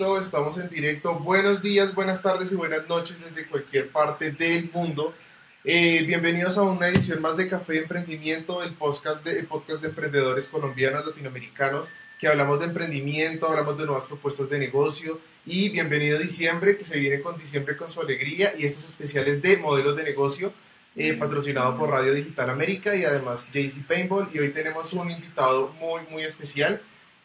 Estamos en directo. Buenos días, buenas tardes y buenas noches desde cualquier parte del mundo. Eh, bienvenidos a una edición más de Café Emprendimiento, el podcast de, podcast de emprendedores colombianos, latinoamericanos, que hablamos de emprendimiento, hablamos de nuevas propuestas de negocio. Y bienvenido diciembre, que se viene con diciembre con su alegría y estos especiales de modelos de negocio, eh, patrocinado por Radio Digital América y además JC Paintball. Y hoy tenemos un invitado muy, muy especial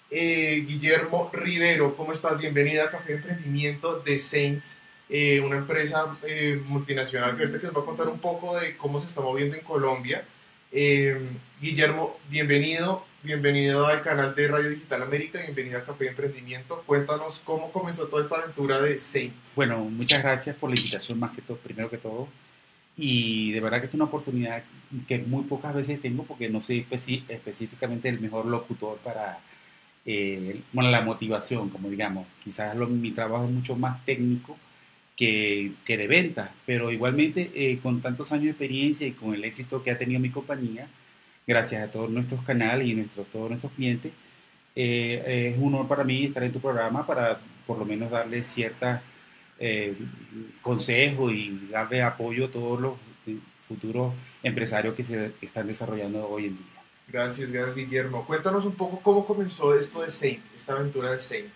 eh, Guillermo Rivero, ¿cómo estás? Bienvenida a Café Emprendimiento de Saint, eh, una empresa eh, multinacional que ahorita que nos va a contar un poco de cómo se está moviendo en Colombia. Guillermo, bienvenido, bienvenido al canal de Radio Digital América, bienvenido a Café Emprendimiento. Cuéntanos cómo comenzó toda esta aventura de Saint. Bueno, muchas gracias por la invitación, más que todo, primero que todo. Y de verdad que es una oportunidad que muy pocas veces tengo porque no soy específicamente el mejor locutor para eh, bueno, la motivación, como digamos. Quizás mi trabajo es mucho más técnico que, que de venta, pero igualmente eh, con tantos años de experiencia y con el éxito que ha tenido mi compañía, gracias a todos nuestros canales y nuestros, todos nuestros clientes, eh, es un honor para mí estar en tu programa para por lo menos darle cierta consejo y darle apoyo a todos los futuros empresarios que se están desarrollando hoy en día. Gracias, gracias Guillermo. Cuéntanos un poco cómo comenzó esto de Saint, esta aventura de Saint.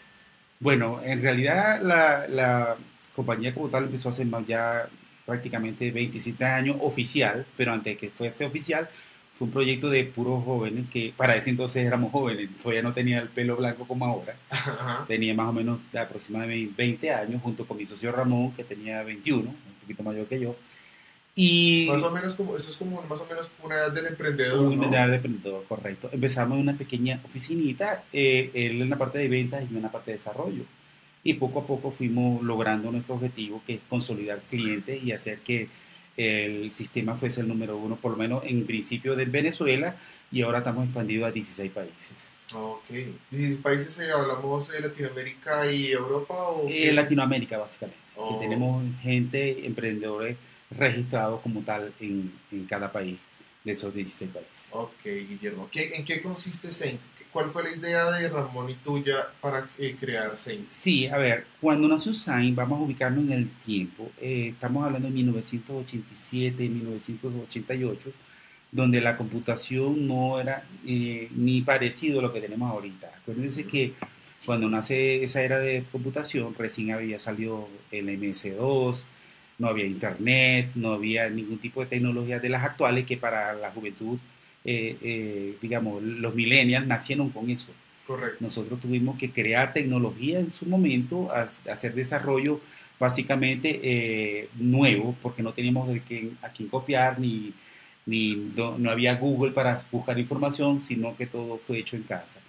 Bueno, en realidad la, la compañía como tal empezó hace más ya prácticamente 27 años oficial, pero antes de que fuese oficial fue un proyecto de puros jóvenes que para ese entonces éramos jóvenes, todavía no tenía el pelo blanco como ahora, tenía más o menos aproximadamente 20 años junto con mi socio Ramón que tenía 21, un poquito mayor que yo y más o menos como, eso es como más o menos una edad del emprendedor. Una edad del emprendedor, correcto. Empezamos en una pequeña oficinita, eh, él en la parte de ventas y yo en la parte de desarrollo. Y poco a poco fuimos logrando nuestro objetivo, que es consolidar clientes y hacer que el sistema fuese el número uno, por lo menos en principio de Venezuela, y ahora estamos expandidos a 16 países. Ok. ¿16 países eh, hablamos de Latinoamérica y Europa? O eh, Latinoamérica, básicamente. Que oh. tenemos gente, emprendedores registrados como tal en, en, cada país de esos 16 países. Ok, Guillermo. ¿En qué consiste Saint? ¿Cuál fue la idea de Ramón y tuya para eh, crear Saint? Sí, a ver, cuando nació Saint, vamos a ubicarnos en el tiempo, eh, estamos hablando de 1987, 1988, donde la computación no era eh, ni parecido a lo que tenemos ahorita. Acuérdense que cuando nace esa era de computación, recién había salido el MS2, no había internet, no había ningún tipo de tecnología de las actuales que para la juventud, eh, eh, digamos, los millennials nacieron con eso. Correcto. Nosotros tuvimos que crear tecnología en su momento, hacer desarrollo básicamente eh, nuevo, porque no teníamos de a quién copiar, ni, ni no, no, había Google para buscar información, sino que todo fue hecho en casa.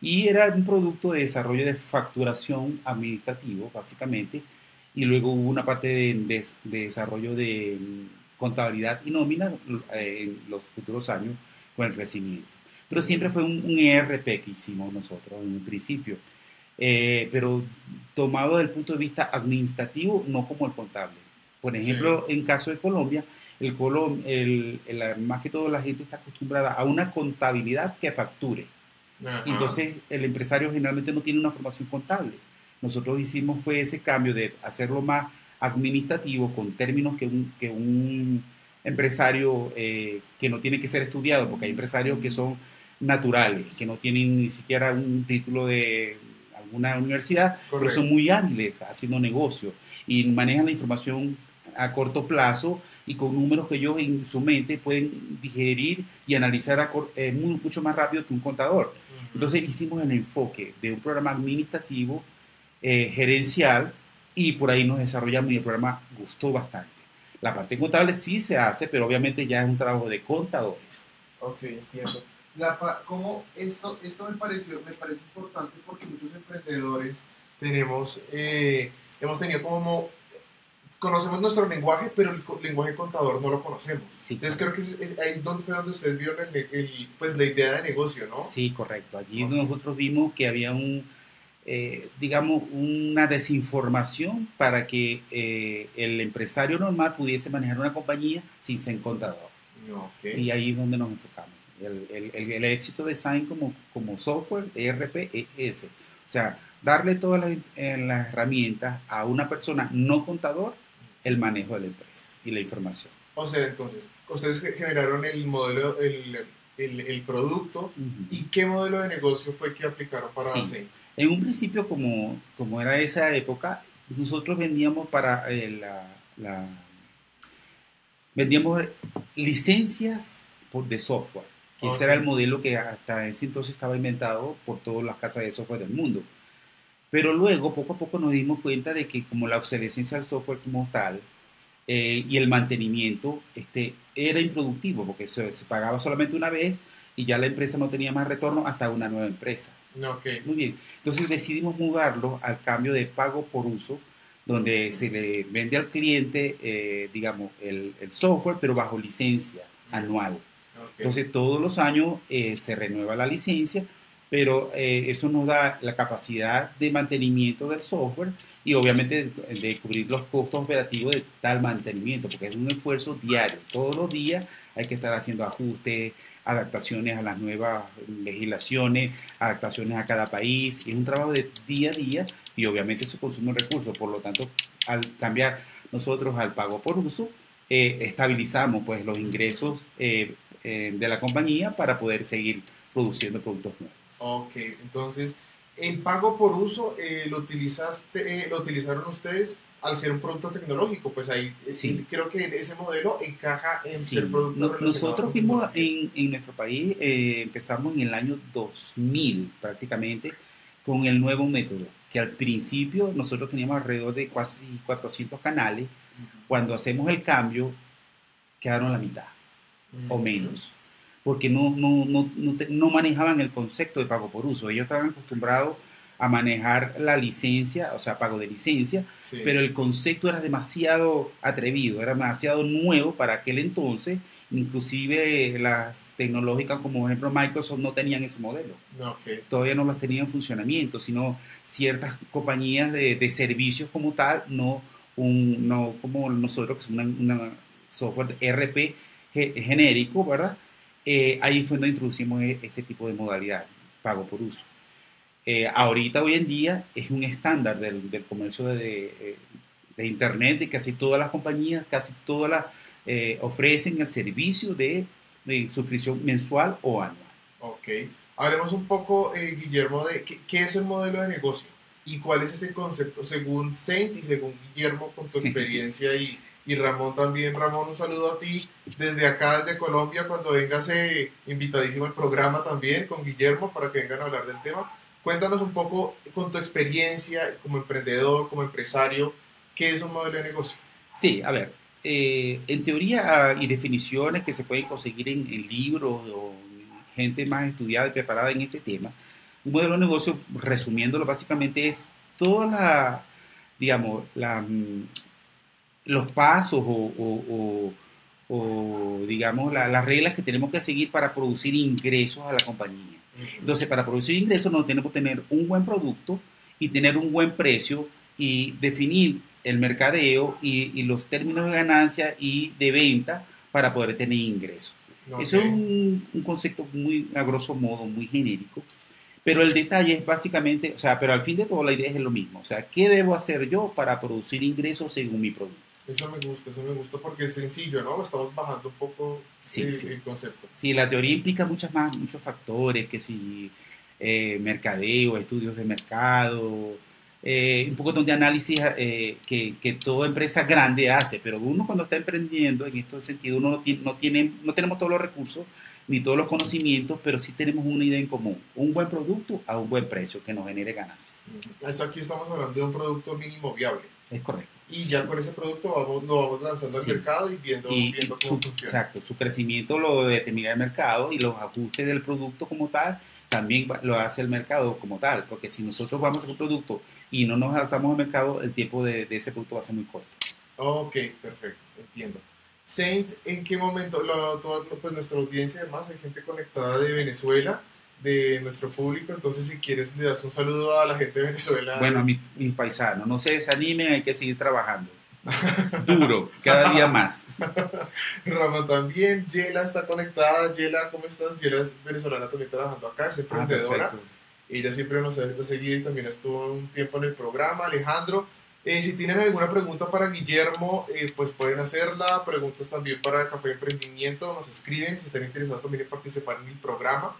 Y era un producto de desarrollo de facturación administrativo, básicamente, y luego hubo una parte de, desarrollo de mm, contabilidad y nómina eh, en los futuros años con el crecimiento. Pero siempre fue un, ERP que hicimos nosotros en un principio, eh, pero tomado desde el punto de vista administrativo, no como el contable. Por ejemplo, en caso de Colombia, el, el, el, más que todo la gente está acostumbrada a una contabilidad que facture. Entonces, el empresario generalmente no tiene una formación contable nosotros hicimos fue ese cambio de hacerlo más administrativo con términos que un, que un empresario eh, que no tiene que ser estudiado, porque hay empresarios que son naturales, que no tienen ni siquiera un título de alguna universidad, pero son muy hábiles haciendo negocios y manejan la información a corto plazo y con números que ellos en su mente pueden digerir y analizar eh, mucho más rápido que un contador. Entonces hicimos el enfoque de un programa administrativo eh, gerencial y por ahí nos desarrollamos y el programa gustó bastante. La parte contable sí se hace, pero obviamente ya es un trabajo de contadores. Ok, entiendo. La, como esto, esto me, pareció, me parece importante porque muchos emprendedores tenemos, eh, hemos tenido como, conocemos nuestro lenguaje, pero el lenguaje contador no lo conocemos. Entonces creo que es, ahí donde fue donde ustedes vieron pues, la idea de negocio, ¿no? Sí, correcto. Allí nosotros vimos que había un eh, digamos, una desinformación para que eh, el empresario normal pudiese manejar una compañía sin ser contador. Y ahí es donde nos enfocamos. El, el, el, éxito de Sign como, como software ERP es ese. O sea, darle todas las, eh, las herramientas a una persona no contador el manejo de la empresa y la información. O sea, entonces, ustedes ge- generaron el modelo, el, el, el producto. ¿y qué modelo de negocio fue que aplicaron para Sí. En un principio, como, como era esa época, nosotros vendíamos para eh, la, la- vendíamos licencias por, de software, que ese era el modelo que hasta ese entonces estaba inventado por todas las casas de software del mundo. Pero luego, poco a poco, nos dimos cuenta de que como la obsolescencia del software como tal eh, y el mantenimiento este, era improductivo, porque se, se pagaba solamente una vez y ya la empresa no tenía más retorno hasta una nueva empresa. No, ok. Muy bien. Entonces decidimos mudarlo al cambio de pago por uso, donde se le vende al cliente, eh, digamos, el, el software, pero bajo licencia anual. Entonces todos los años eh, se renueva la licencia, pero eh, eso nos da la capacidad de mantenimiento del software y obviamente de, de cubrir los costos operativos de tal mantenimiento, porque es un esfuerzo diario. Todos los días hay que estar haciendo ajustes, adaptaciones a las nuevas legislaciones, adaptaciones a cada país. Es un trabajo de día a día y obviamente eso consume recursos. Por lo tanto, al cambiar nosotros al pago por uso, eh, estabilizamos pues los ingresos eh, eh, de la compañía para poder seguir produciendo productos nuevos. Ok, entonces, el pago por uso eh, lo, utilizaste, eh, lo utilizaron ustedes al ser un producto tecnológico, pues ahí eh, Sí. creo que ese modelo encaja en Sí, ser producto nosotros fuimos en, en nuestro país, eh, empezamos en el año 2000 prácticamente con el nuevo método, que al principio nosotros teníamos alrededor de casi 400 canales, cuando hacemos el cambio quedaron la mitad o menos, porque no, no, no, no, te- no manejaban el concepto de pago por uso. Ellos estaban acostumbrados a manejar la licencia, o sea, pago de licencia, Sí. pero el concepto era demasiado atrevido, era demasiado nuevo para aquel entonces. Inclusive las tecnológicas como por ejemplo Microsoft no tenían ese modelo, todavía no las tenían en funcionamiento, sino ciertas compañías de, de servicios como tal, no, un, no como nosotros que es una, una software ge- genérico, ¿verdad? Eh, ahí fue donde introducimos e- este tipo de modalidad, pago por uso. Eh, ahorita, hoy en día, es un estándar del, del comercio de, de, de Internet, de casi todas las compañías, casi todas las eh, ofrecen el servicio de, de suscripción mensual o anual. Ok. Hablemos un poco, eh, Guillermo, de qué, qué es el modelo de negocio y cuál es ese concepto según Saint y según Guillermo con tu experiencia y, y Ramón también. Ramón, un saludo a ti desde acá, desde Colombia, cuando vengas eh, invitadísimo al programa también con Guillermo para que vengan a hablar del tema. Cuéntanos un poco con tu experiencia como emprendedor, como empresario, qué es un modelo de negocio. Sí, a ver, eh, en teoría y definiciones que se pueden conseguir en, libros o gente más estudiada y preparada en este tema, un modelo de negocio, resumiéndolo básicamente, es toda la, digamos, mm, los pasos o, digamos, la- las reglas que tenemos que seguir para producir ingresos a la compañía. Entonces, para producir ingresos, no tenemos que tener un buen producto y tener un buen precio y definir el mercadeo y, y los términos de ganancia y de venta para poder tener ingresos. Eso es un, un concepto muy, a grosso modo, muy genérico. Pero el detalle es básicamente, o sea, pero al fin de todo la idea es lo mismo. O sea, ¿qué debo hacer yo para producir ingresos según mi producto? Eso me gusta, eso me gusta porque es sencillo, ¿no? Estamos bajando un poco Sí, el, sí. el concepto. Sí, la teoría implica muchas más, muchos factores, que si eh, mercadeo, estudios de mercado, eh, un poco de análisis eh, que, que toda empresa grande hace, pero uno cuando está emprendiendo, en este sentido, uno no tiene, no tiene, no tenemos todos los recursos ni todos los conocimientos, pero sí tenemos una idea en común, un buen producto a un buen precio que nos genere ganancia. Esto aquí estamos hablando de un producto mínimo viable. Es correcto. Y ya con ese producto vamos, lo vamos lanzando Sí. al mercado y viendo, y, viendo cómo su, funciona. exacto, su crecimiento lo determina el mercado y los ajustes del producto como tal también lo hace el mercado como tal, porque si nosotros vamos a hacer un producto y no nos adaptamos al mercado, el tiempo de, de ese producto va a ser muy corto. Ok, perfecto, entiendo. Saint, ¿en qué momento? Lo- todo- pues nuestra audiencia, además, hay gente conectada de Venezuela, de nuestro público. Entonces, si quieres, le das un saludo a la gente de Venezuela. Bueno, a mis, mis paisanos, no se desanimen, hay que seguir trabajando. Duro, cada día más. Ramón también. Yela está conectada. Yela, ¿cómo estás? Yela es venezolana también trabajando acá, es Ah, emprendedora. Ella siempre nos ha seguido y también estuvo un tiempo en el programa. Alejandro, eh, si tienen alguna pregunta para Guillermo, eh, pues pueden hacerla. Preguntas también para Café Emprendimiento, nos escriben si están interesados también en participar en el programa.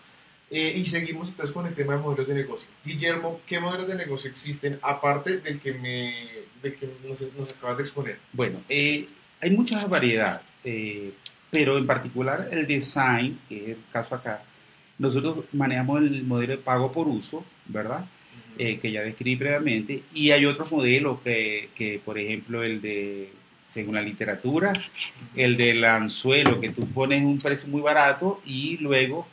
Eh, y seguimos entonces con el tema de modelos de negocio. Guillermo, ¿qué modelos de negocio existen aparte del que, me, del que nos, nos acabas de exponer? Bueno, hay mucha variedad, pero en particular el design, que es el caso acá, nosotros manejamos el modelo de pago por uso, ¿verdad? Eh, que ya describí previamente, y hay otros modelos que, que, por ejemplo, el de, según la literatura, el del anzuelo, que tú pones un precio muy barato y luego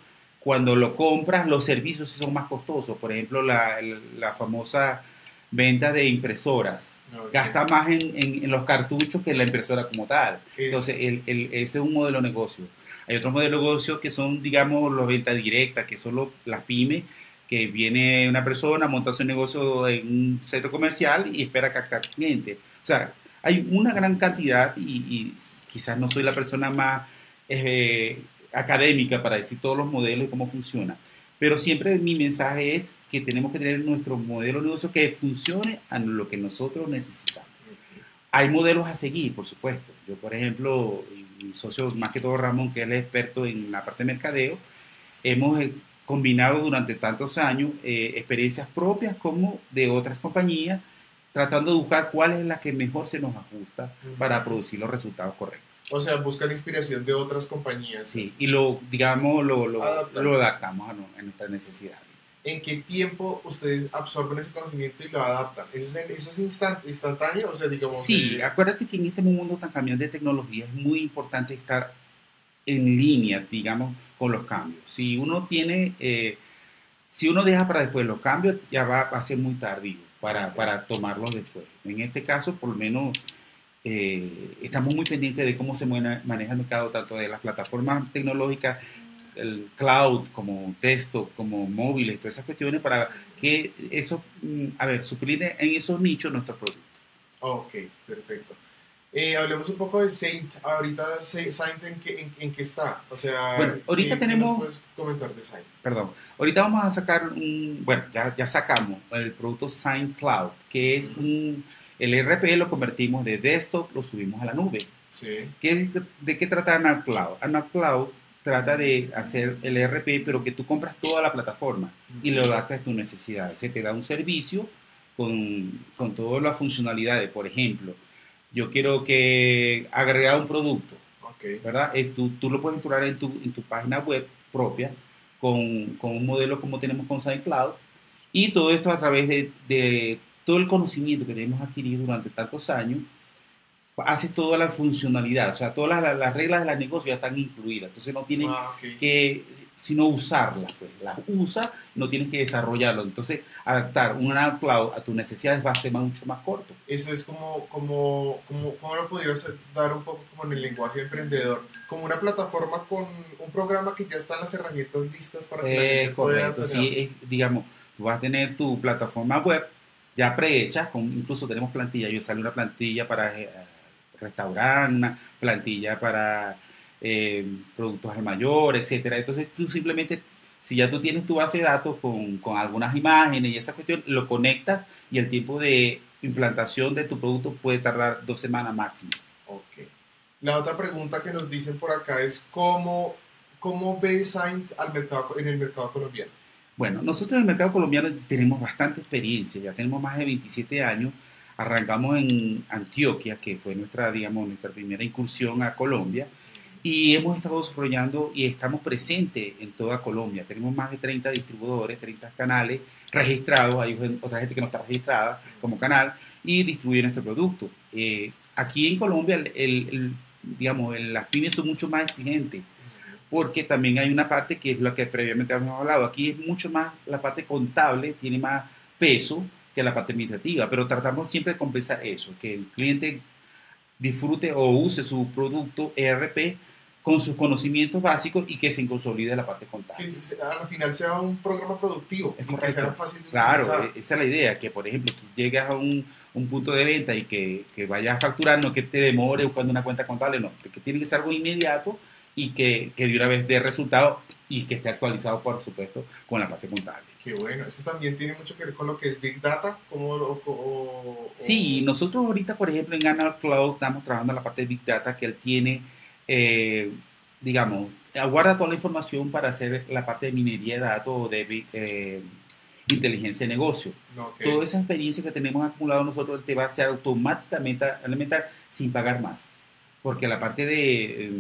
cuando lo compras los servicios son más costosos, por ejemplo, la, la famosa venta de impresoras. Gasta más en, en, los cartuchos que la impresora como tal. Entonces, el, el, ese es un modelo de negocio. Hay otros modelos de negocio que son, digamos, las ventas directas, que son las pymes, que viene una persona, monta su negocio en un centro comercial y espera captar clientes. O sea, hay una gran cantidad y, quizás no soy la persona más eh, académica para decir todos los modelos y cómo funciona, pero siempre mi mensaje es que tenemos que tener nuestro modelo de negocio que funcione a lo que nosotros necesitamos. Hay modelos a seguir, por supuesto. Yo, por ejemplo, mi socio, más que todo Ramón, que es experto en la parte de mercadeo, hemos eh, combinado durante tantos años eh, experiencias propias como de otras compañías, tratando de buscar cuál es la que mejor se nos ajusta para producir los resultados correctos. O sea, buscar inspiración de otras compañías. Sí, y lo, digamos, lo, lo, lo adaptamos a, nuestras necesidades. ¿En qué tiempo ustedes absorben ese conocimiento y lo adaptan? ¿Eso es, eso es instantáneo? O sea, digamos... Sí, acuérdate que en este mundo tan cambiante de tecnología es muy importante estar en línea, digamos, con los cambios. Si uno tiene, eh, si uno deja para después los cambios, ya va, a ser muy tardío para, para tomarlos después. En este caso, por lo menos, eh, estamos muy pendientes de cómo se maneja el mercado, tanto de las plataformas tecnológicas, el cloud, como texto, como móviles, todas esas cuestiones, para que eso, mm, a ver, suplir en esos nichos nuestros productos. Ok, perfecto. Eh, hablemos un poco de Saint. Ahorita Saint en qué, en, qué está. O sea, bueno, ahorita tenemos. puedes comentar de Saint? Perdón. Ahorita vamos a sacar un. Bueno, ya, ya sacamos el producto Saint Cloud, que es un. El RP lo convertimos de desktop, lo subimos a la nube. Sí. ¿Qué, ¿De qué trata Anal Cloud? Anal Cloud trata de hacer el RP, pero que tú compras toda la plataforma y lo adaptas a tus necesidades. Se te da un servicio con, con todas las funcionalidades. Por ejemplo, yo quiero que agregar un producto, ¿verdad? tú, tú, lo puedes instalar en tu, en tu página web propia con, con, un modelo como tenemos con SignCloud y todo esto a través de, de todo el conocimiento que hemos adquirido durante tantos años hace toda la funcionalidad, o sea, todas las, reglas de la negocio ya están incluidas, entonces no tienen ah, que sino usarlas, pues las usa, no tienes que desarrollarlo. Entonces, adaptar un cloud a tus necesidades va a ser mucho más corto. Eso es como, como, como, ¿cómo lo podrías dar un poco como en el lenguaje emprendedor? Como una plataforma con un programa que ya están las herramientas listas para que eh, correcto, sí, digamos, tú vas a tener tu plataforma web ya prehecha, con, incluso tenemos plantilla, yo sale una plantilla para eh, restaurar, una plantilla para eh, productos al mayor, etcétera. Entonces tú simplemente, si ya tú tienes tu base de datos con, con algunas imágenes y esa cuestión, lo conectas y el tiempo de implantación de tu producto puede tardar dos semanas máximo. Ok. La otra pregunta que nos dicen por acá es cómo, cómo ve Saint al mercado, en el mercado colombiano. Bueno, nosotros en el mercado colombiano tenemos bastante experiencia, ya tenemos más de 27 años. Arrancamos en Antioquia, que fue nuestra, digamos, nuestra primera incursión a Colombia y hemos estado desarrollando y estamos presentes en toda Colombia. Tenemos más de 30 distribuidores, 30 canales registrados. Hay otra gente que no está registrada como canal y distribuyen este producto. Eh, aquí en Colombia, el, digamos, las pymes son mucho más exigentes porque también hay una parte que es lo que previamente habíamos hablado. Aquí es mucho más la parte contable, tiene más peso que la parte administrativa, pero tratamos siempre de compensar eso, que el cliente disfrute o use su producto ERP con sus conocimientos básicos y que se consolide la parte contable. Que al final sea un programa productivo, es que sea fácil de Claro, e-, esa es la idea, que por ejemplo tú llegas a un, un punto de venta y que, que vayas a facturar, no que te demore buscando una cuenta contable, no, que tiene que ser algo inmediato y que, que de una vez dé resultado y que esté actualizado, por supuesto, con la parte contable. Qué bueno. Esto también tiene mucho que ver con lo que es Big Data. Como, o, o- Sí, nosotros ahorita, por ejemplo, en Anal Cloud estamos trabajando en la parte de Big Data que él tiene, eh, digamos, aguarda toda la información para hacer la parte de minería de datos o de eh, inteligencia de negocio. Toda esa experiencia que tenemos acumulado nosotros te va a hacer automáticamente alimentar sin pagar más. Porque la parte de eh,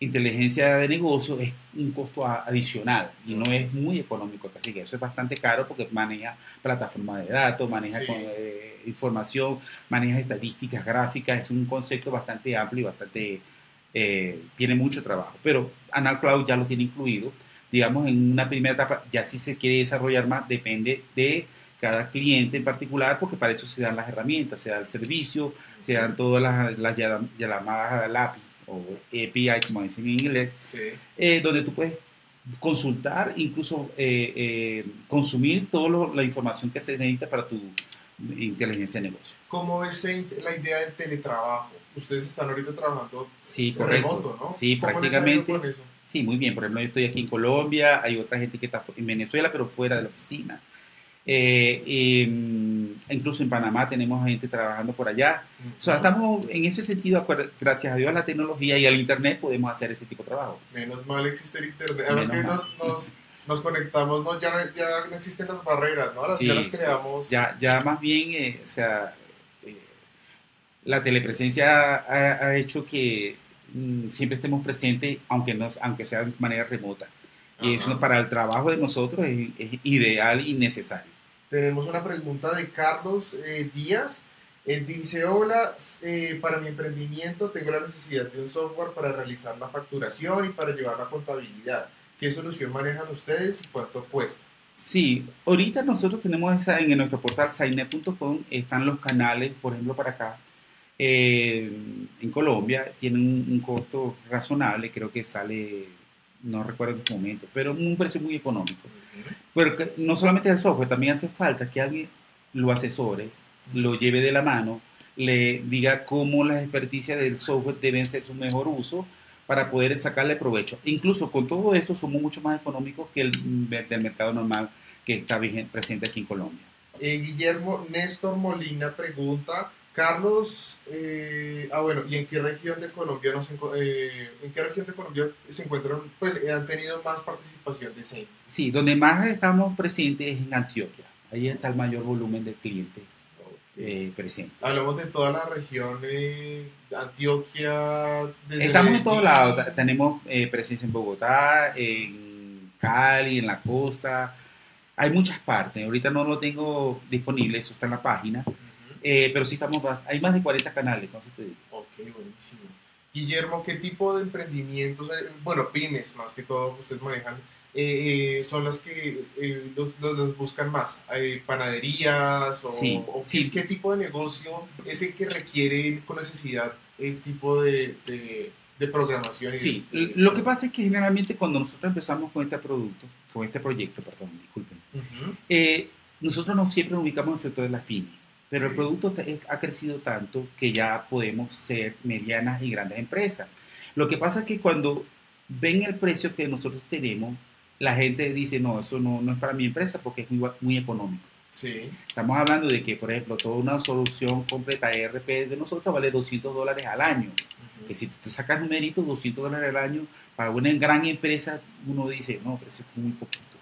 inteligencia de negocio es un costo a- adicional y no es muy económico. Así que eso es bastante caro porque maneja plataformas de datos, maneja Sí. con- eh, información, maneja estadísticas, gráficas. Es un concepto bastante amplio y bastante... eh, tiene mucho trabajo. Pero Anal Cloud ya lo tiene incluido digamos, en una primera etapa, ya si se quiere desarrollar más, depende de cada cliente en particular, porque para eso se dan las herramientas, se da el servicio, se dan todas las, las llam- llamadas al API o API, como dicen en inglés, Sí. eh, donde tú puedes consultar, incluso eh, eh, consumir toda la información que se necesita para tu inteligencia de negocio. ¿Cómo es eh, la idea del teletrabajo? Ustedes están ahorita trabajando Sí, correcto. remoto, ¿no? Sí, ¿Cómo les ha ido prácticamente. con eso? Sí, muy bien. Por ejemplo, yo estoy aquí en Colombia, hay otra gente que está en Venezuela, pero fuera de la oficina. Eh, eh, incluso en Panamá tenemos gente trabajando por allá. O sea, estamos en ese sentido, gracias a Dios a la tecnología y al Internet, podemos hacer ese tipo de trabajo. Menos mal existe el internet. Además que nos, nos, nos conectamos, no, ya, no, ya no existen las barreras, ¿no? Las, Sí, ya las creamos. Ya, ya más bien, eh, o sea, eh, la telepresencia ha, ha hecho que mm, siempre estemos presentes, aunque, no, aunque sea de manera remota. Y Ajá. eso para el trabajo de nosotros es, es ideal y necesario. Tenemos una pregunta de Carlos eh, Díaz. Él dice, hola, eh, para mi emprendimiento tengo la necesidad de un software para realizar la facturación y para llevar la contabilidad. ¿Qué solución manejan ustedes y cuánto cuesta? Sí, ahorita nosotros tenemos esa, en nuestro portal sainet.com están los canales, por ejemplo, para acá. eh, en Colombia tienen un, un costo razonable, creo que sale, no recuerdo en este momento, pero un precio muy económico. Pero no solamente el software, también hace falta que alguien lo asesore, lo lleve de la mano, le diga cómo las experticias del software deben ser su mejor uso para poder sacarle provecho. Incluso con todo eso somos mucho más económicos que el mercado normal que está presente aquí en Colombia. Eh, Guillermo Néstor Molina pregunta, Carlos, eh, ah bueno, ¿y en qué región de Colombia nos eh, en qué región de Colombia se encuentran, pues eh, han tenido más participación de Saint? Sí, donde más estamos presentes es en Antioquia. Ahí está el mayor volumen de clientes eh, presentes. Hablamos de toda la región, Antioquia, desde Estamos en todos lados. Tenemos eh, presencia en Bogotá, en Cali, en la costa. Hay muchas partes. Ahorita no lo tengo disponible, eso está en la página. Eh, pero sí estamos, hay más de 40 canales. entonces te digo. Ok, buenísimo. Guillermo, ¿qué tipo de emprendimientos, eh, bueno, pymes más que todo, ustedes manejan, eh, eh, son las que los, los- los buscan más? Eh, ¿Panaderías? O, Sí, o sí. ¿qué, qué tipo de negocio es el que requiere con necesidad el tipo de, de, de programación? y Sí, de- lo que pasa es que generalmente cuando nosotros empezamos con este producto, con este proyecto, perdón, disculpen, nosotros no siempre nos ubicamos en el sector de las pymes, pero el producto ha crecido tanto que ya podemos ser medianas y grandes empresas. Lo que pasa es que cuando ven el precio que nosotros tenemos, la gente dice, no, eso no, no es para mi empresa porque es muy, muy económico. Sí, Estamos hablando de que, por ejemplo, toda una solución completa ERP de nosotros vale 200 dólares al año. Que si tú te sacas numeritos, 200 dólares al año, para una gran empresa, uno dice, no, pero eso es muy poquito.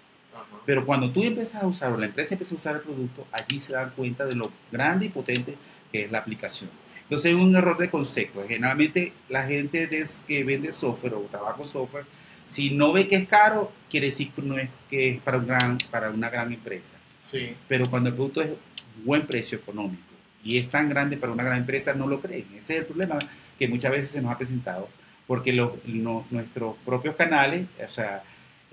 Pero cuando tú empiezas a usar, o la empresa empieza a usar el producto, allí se dan cuenta de lo grande y potente que es la aplicación. Entonces es un error de concepto. Generalmente la gente que vende software o trabaja con software, si no ve que es caro, quiere decir que no es que es para, un gran, para una gran empresa. Sí, Pero cuando el producto es buen precio económico y es tan grande para una gran empresa, no lo creen. Ese es el problema que muchas veces se nos ha presentado, porque los- no- nuestros propios canales, o sea,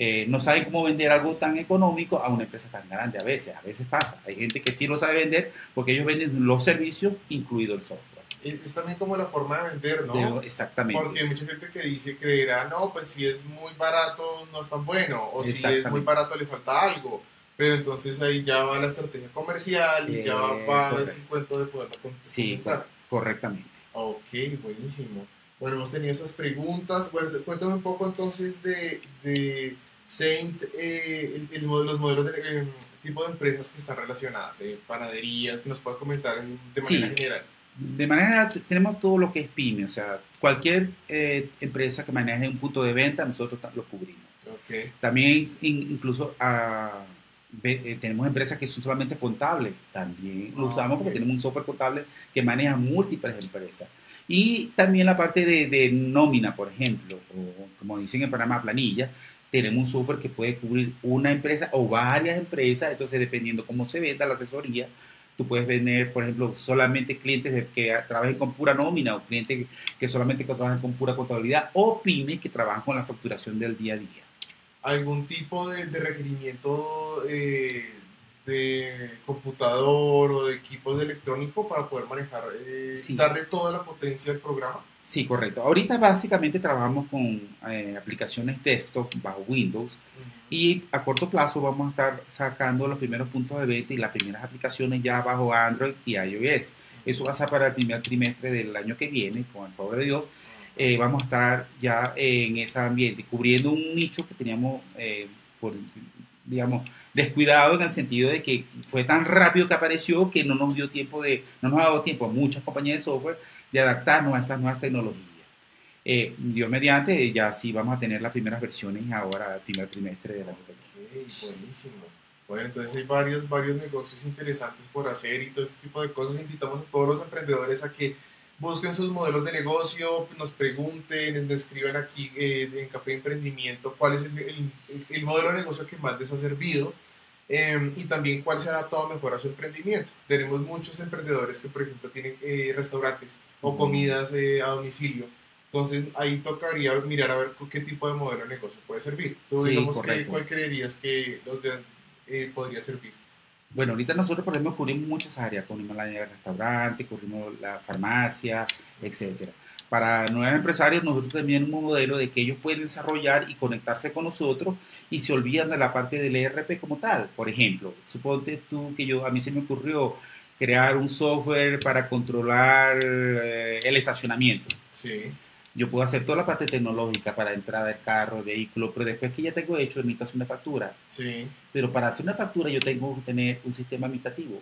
eh, no saben cómo vender algo tan económico a una empresa tan grande. A veces, a veces pasa. Hay gente que sí lo sabe vender porque ellos venden los servicios, incluido el software. es también como la forma de vender, ¿no? Exactamente. Porque hay mucha gente que dice, creerá, no, pues si es muy barato no es tan bueno, o si es muy barato le falta algo. Pero entonces ahí ya va la estrategia comercial y ya Eh, va ese cuento de poderlo con- Sí, correctamente. Ok, buenísimo. Bueno, hemos tenido esas preguntas. Bueno, cuéntame un poco entonces de, de Saint, eh, el, los modelos de eh, tipo de empresas que están relacionadas, eh, panaderías, que nos puedas comentar de manera general. De manera general tenemos todo lo que es pyme, o sea, cualquier empresa que maneje un punto de venta, nosotros lo cubrimos. Okay. También incluso a eh, tenemos empresas que son solamente contables, también lo ah, usamos porque tenemos un software contable que maneja múltiples empresas. Y también la parte de, nómina, por ejemplo, o como dicen en Panamá, planilla, tenemos un software que puede cubrir una empresa o varias empresas, entonces dependiendo cómo se venda la asesoría, tú puedes vender, por ejemplo, solamente clientes que trabajen con pura nómina o clientes que solamente trabajan con pura contabilidad o pymes que trabajan con la facturación del día a día. Algún tipo de, requerimiento eh, de computador o de equipos electrónicos para poder manejar, eh, darle toda la potencia al programa? Sí, correcto. Ahorita básicamente trabajamos con eh, aplicaciones desktop bajo Windows y a corto plazo vamos a estar sacando los primeros puntos de beta y las primeras aplicaciones ya bajo Android y iOS. Eso va a ser para el primer trimestre del año que viene, con el favor de Dios. Eh, vamos a estar ya en ese ambiente, cubriendo un nicho que teníamos, eh, por, digamos, descuidado en el sentido de que fue tan rápido que apareció que no nos dio tiempo de, no nos ha dado tiempo a muchas compañías de software de adaptarnos a esas nuevas tecnologías. Eh, Dios mediante, ya sí vamos a tener las primeras versiones ahora, primer trimestre okay, buenísimo. Bueno, entonces hay varios, varios negocios interesantes por hacer y todo este tipo de cosas. Invitamos a todos los emprendedores a que busquen sus modelos de negocio, nos pregunten, nos escriban aquí eh, en Café Emprendimiento cuál es el, el, modelo de negocio que más les ha servido em, y también cuál se ha adaptado mejor a su emprendimiento. Tenemos muchos emprendedores que, por ejemplo, tienen eh, restaurantes o comidas eh, a domicilio. Entonces ahí tocaría mirar a ver qué tipo de modelo de negocio puede servir. Tú digamos que, cuál creerías que los de, podría servir. Bueno, ahorita nosotros, por ejemplo, cubrimos muchas áreas, cubrimos la área de restaurante, cubrimos la farmacia, etcétera. Para nuevos empresarios, nosotros también un modelo de que ellos pueden desarrollar y conectarse con nosotros y se olvidan de la parte del ERP como tal. Por ejemplo, suponte tú que yo, a mí se me ocurrió crear un software para controlar eh, el estacionamiento. Sí yo puedo hacer toda la parte tecnológica para entrada del carro, el vehículo, pero después que ya tengo hecho, necesito hacer una factura. Sí. Pero para hacer una factura yo tengo que tener un sistema administrativo.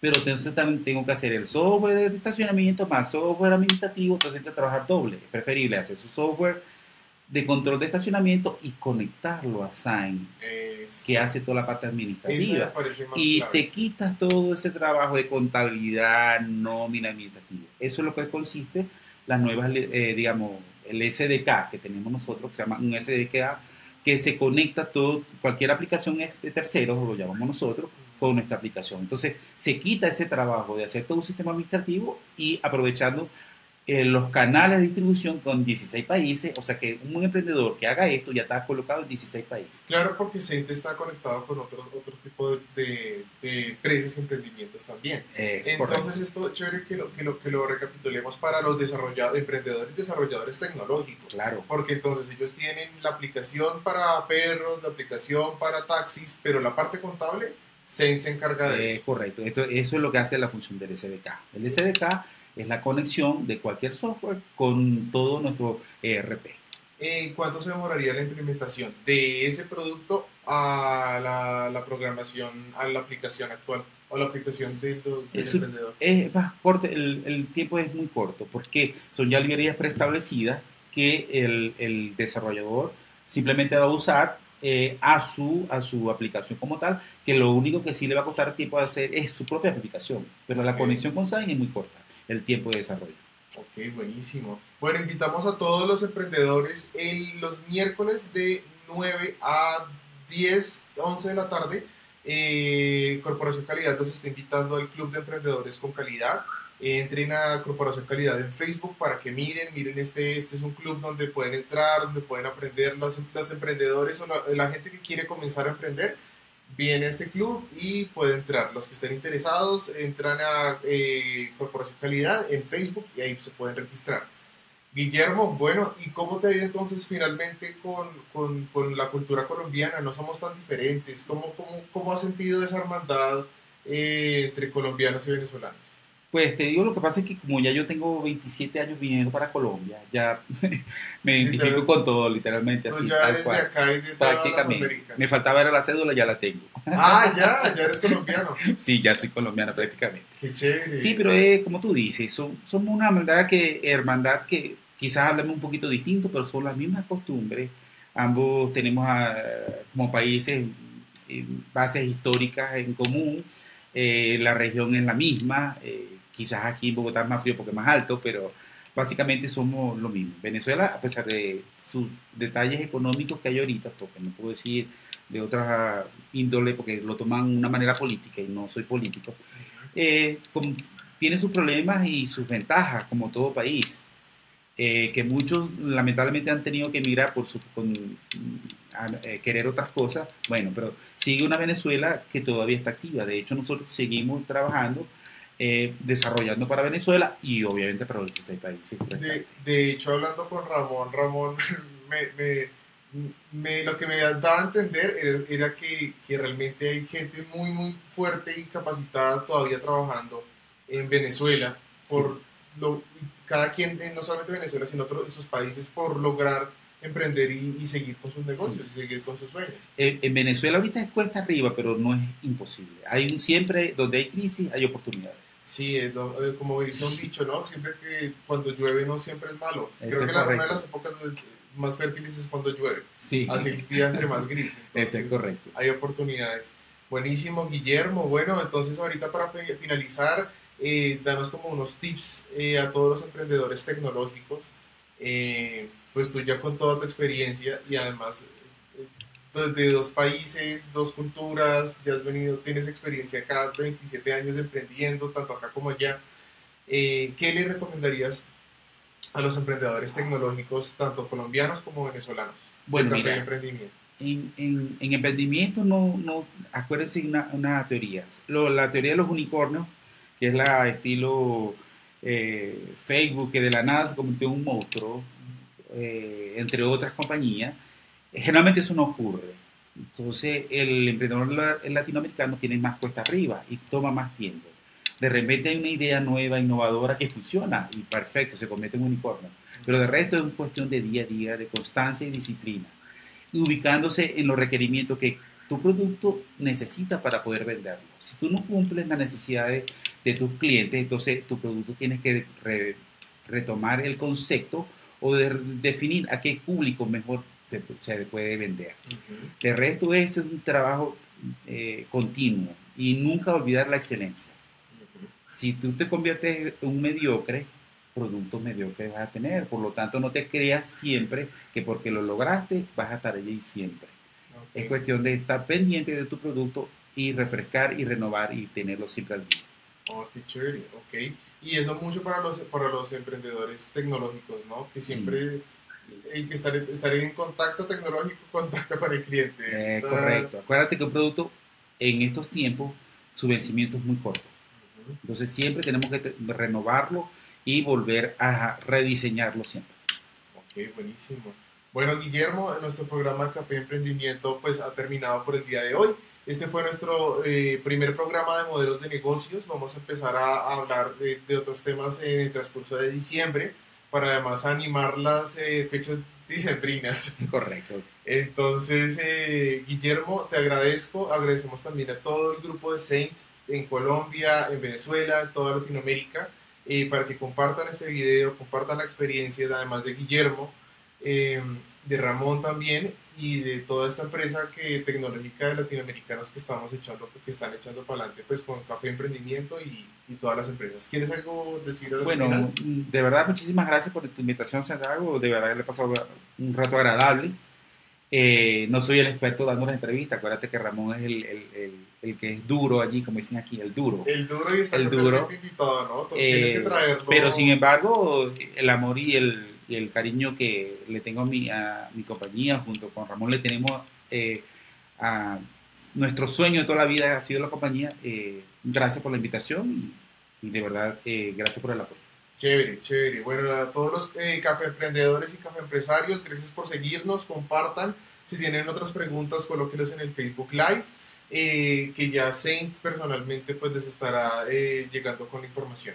Pero entonces también tengo que hacer el software de estacionamiento más software administrativo, entonces tengo que trabajar doble. Es preferible hacer su software de control de estacionamiento y conectarlo a Sign, que hace toda la parte administrativa. Y te quitas todo ese trabajo de contabilidad, nómina administrativa. Eso es lo que consiste las nuevas, eh, digamos, el SDK que tenemos nosotros, que se llama un SDK, que se conecta todo, cualquier aplicación de terceros, lo llamamos nosotros, con nuestra aplicación. Entonces, se quita ese trabajo de hacer todo un sistema administrativo y aprovechando eh, los canales de distribución con 16 países, o sea que un emprendedor que haga esto ya está colocado en 16 países. Claro, porque Cente está conectado con otros otro tipo de, de, empresas y emprendimientos también. Entonces esto es chévere que lo, que, lo, que lo recapitulemos para los desarrolladores, emprendedores y desarrolladores tecnológicos. Claro. Porque entonces ellos tienen la aplicación para perros, la aplicación para taxis, pero la parte contable se, se encarga de eh, eso. Correcto, esto, eso es lo que hace la función del SDK. El SDK es la conexión de cualquier software con todo nuestro ERP. ¿En cuánto se demoraría la implementación de ese producto a la, programación, a la aplicación actual? o la aplicación del, emprendedor? Es corto, el, tiempo es muy corto porque son ya librerías preestablecidas que el, desarrollador simplemente va a usar eh, a, su, a su aplicación como tal, que lo único que sí le va a costar tiempo de hacer es su propia aplicación, pero la conexión con Sign es muy corta el tiempo de desarrollo. Ok, buenísimo. Bueno, invitamos a todos los emprendedores el, los miércoles de 9 a 10, 11 de la tarde. Eh, Corporación Calidad nos está invitando al Club de Emprendedores con Calidad. entren a Corporación Calidad en Facebook para que miren, miren este, este es un club donde pueden entrar, donde pueden aprender los, los emprendedores o la gente que quiere comenzar a emprender viene este club y puede entrar. Los que estén interesados entran a eh, Corporación Calidad en Facebook y ahí se pueden registrar. Guillermo, bueno, ¿y cómo te ha ido entonces finalmente con, con, con la cultura colombiana? No somos tan diferentes. ¿Cómo, cómo, cómo has sentido esa hermandad eh, entre colombianos y venezolanos? Pues te digo, lo que pasa es que como ya yo tengo 27 años viniendo para Colombia, ya me identifico con todo, literalmente, Pues así, ya tal eres cual. de acá y de todas las Prácticamente. Me faltaba ver la cédula, ya la tengo. Ah, ya, ya eres colombiano. Sí, ya soy colombiana prácticamente. Qué chévere. Sí, pero es como tú dices, son, somos una hermandad que, hermandad que quizás hablamos un poquito distinto, pero son las mismas costumbres. Ambos tenemos ah, como países eh, bases históricas en común. Eh, la región es la misma. eh, quizás aquí en Bogotá es más frío porque es más alto, pero básicamente somos lo mismo. Venezuela, a pesar de sus detalles económicos que hay ahorita, porque no puedo decir de otras índole porque lo toman de una manera política y no soy político, eh, con- tiene sus problemas y sus ventajas, como todo país, eh, que muchos lamentablemente han tenido que emigrar por su, con, a, eh, querer otras cosas. Bueno, pero sigue una Venezuela que todavía está activa. De hecho, nosotros seguimos trabajando, eh, desarrollando para Venezuela y obviamente para los 16 países. De, de hecho, hablando con Ramón, Ramón, me, me- me- lo que me daba a entender era, era que, que realmente hay gente muy, muy fuerte y capacitada todavía trabajando en Venezuela, por lo, cada quien, eh, no solamente Venezuela, sino otros esos países, por lograr emprender y, y seguir con sus negocios, y seguir con sus sueños. En, en Venezuela ahorita es cuesta arriba, pero no es imposible. Hay un, siempre, donde hay crisis, hay oportunidades. Sí, es lo- eh, como dice un dicho, ¿no? Siempre que cuando llueve no siempre es malo. Creo que la- una de las épocas más fértiles es cuando llueve. Sí, Así el día entre más gris. Entonces, es correcto. hay oportunidades. Buenísimo, Guillermo. Bueno, entonces ahorita para fi- finalizar, eh, danos como unos tips eh, a todos los emprendedores tecnológicos. Eh, pues tú ya con toda tu experiencia y además eh, de- dos países, dos culturas, ya has venido, tienes experiencia acá, 27 años emprendiendo, tanto acá como allá. Eh, ¿Qué le recomendarías a los emprendedores tecnológicos, tanto colombianos como venezolanos? Bueno, mira, emprendimiento. en, en, en emprendimiento no, no acuérdense una, una teoría. Lo- la teoría de los unicornios, que es la estilo eh, Facebook, que de la nada se convirtió en un monstruo, eh, entre otras compañías, generalmente eso no ocurre. Entonces el emprendedor latinoamericano tiene más cuesta arriba y toma más tiempo. De repente hay una idea nueva, innovadora que funciona y perfecto, se convierte en un unicornio. Pero de resto es una cuestión de día a día, de constancia y disciplina. Y ubicándose en los requerimientos que tu producto necesita para poder venderlo. Si tú no cumples las necesidades de tus clientes, entonces tu producto tienes que re- retomar el concepto o de- definir a qué público mejor se, se puede vender. De resto, esto es un trabajo eh, continuo y nunca olvidar la excelencia. Si tú te conviertes en un mediocre, productos mediocres vas a tener. Por lo tanto, no te creas siempre que porque lo lograste vas a estar allí siempre. Ok. Es cuestión de estar pendiente de tu producto y refrescar y renovar y tenerlo siempre al día. Oh, qué chévere, ok. Y eso mucho para los, para los emprendedores tecnológicos, ¿no? Que Sí. siempre hay que estar, estar en contacto tecnológico, contacto con el cliente. Eh, correcto. Acuérdate que un producto en estos tiempos, su vencimiento es muy corto. Entonces siempre tenemos que renovarlo y volver a rediseñarlo siempre. Ok, buenísimo. Bueno, Guillermo, nuestro programa Café Emprendimiento pues ha terminado por el día de hoy. Este fue nuestro eh, primer programa de modelos de negocios. Vamos a empezar a, a hablar de, de otros temas en el transcurso de diciembre para además animar las eh, fechas dicembrinas. Correcto. Entonces, eh, Guillermo, te agradezco. Agradecemos también a todo el grupo de Saint en Colombia, en Venezuela, en toda Latinoamérica, eh, para que compartan este video, compartan la experiencia, además de Guillermo, eh, de Ramón también y de toda esta empresa que, tecnológica de latinoamericanos que estamos echando, que están echando para adelante, pues con Café Emprendimiento y, y todas las empresas. ¿Quieres algo decir al Bueno, final? de verdad, muchísimas gracias por tu invitación, Santiago. De verdad le he pasado un rato agradable. Eh, no soy el experto dando la entrevista. Acuérdate que Ramón es el, el- el- el que es duro allí, como dicen aquí, el duro. El duro y está el duro. invitado, ¿no? Eh, Tienes que traerlo. Pero sin embargo, el amor y el, y el cariño que le tengo a mi, a mi compañía, junto con Ramón, le tenemos eh, a nuestro sueño de toda la vida ha sido la compañía. Eh, gracias por la invitación y, de verdad, eh, gracias por el apoyo. Chévere, chévere. Bueno, a todos los eh, café emprendedores y café empresarios, gracias por seguirnos, compartan. Si tienen otras preguntas, colóquenlas en el Facebook Live. eh, que ya Saint personalmente pues les estará eh, llegando con información.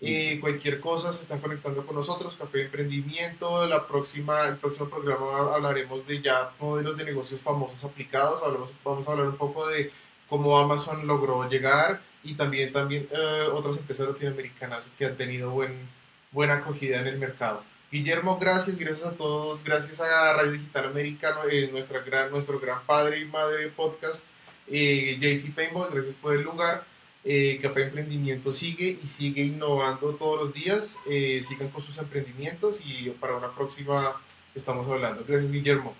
Eh, cualquier cosa se están conectando con nosotros, Café de Emprendimiento, la próxima, el próximo programa hablaremos de ya modelos de negocios famosos aplicados, Hablamos, vamos a hablar un poco de cómo Amazon logró llegar y también, también otras empresas latinoamericanas que han tenido buen, buena acogida en el mercado. Guillermo, gracias, gracias a todos, gracias a Radio Digital Americano, nuestra gran, nuestro gran padre y madre podcast eh, JC Paintball, gracias por el lugar. Eh, Café Emprendimiento sigue y sigue innovando todos los días. Eh, sigan con sus emprendimientos y para una próxima estamos hablando. Gracias, Guillermo.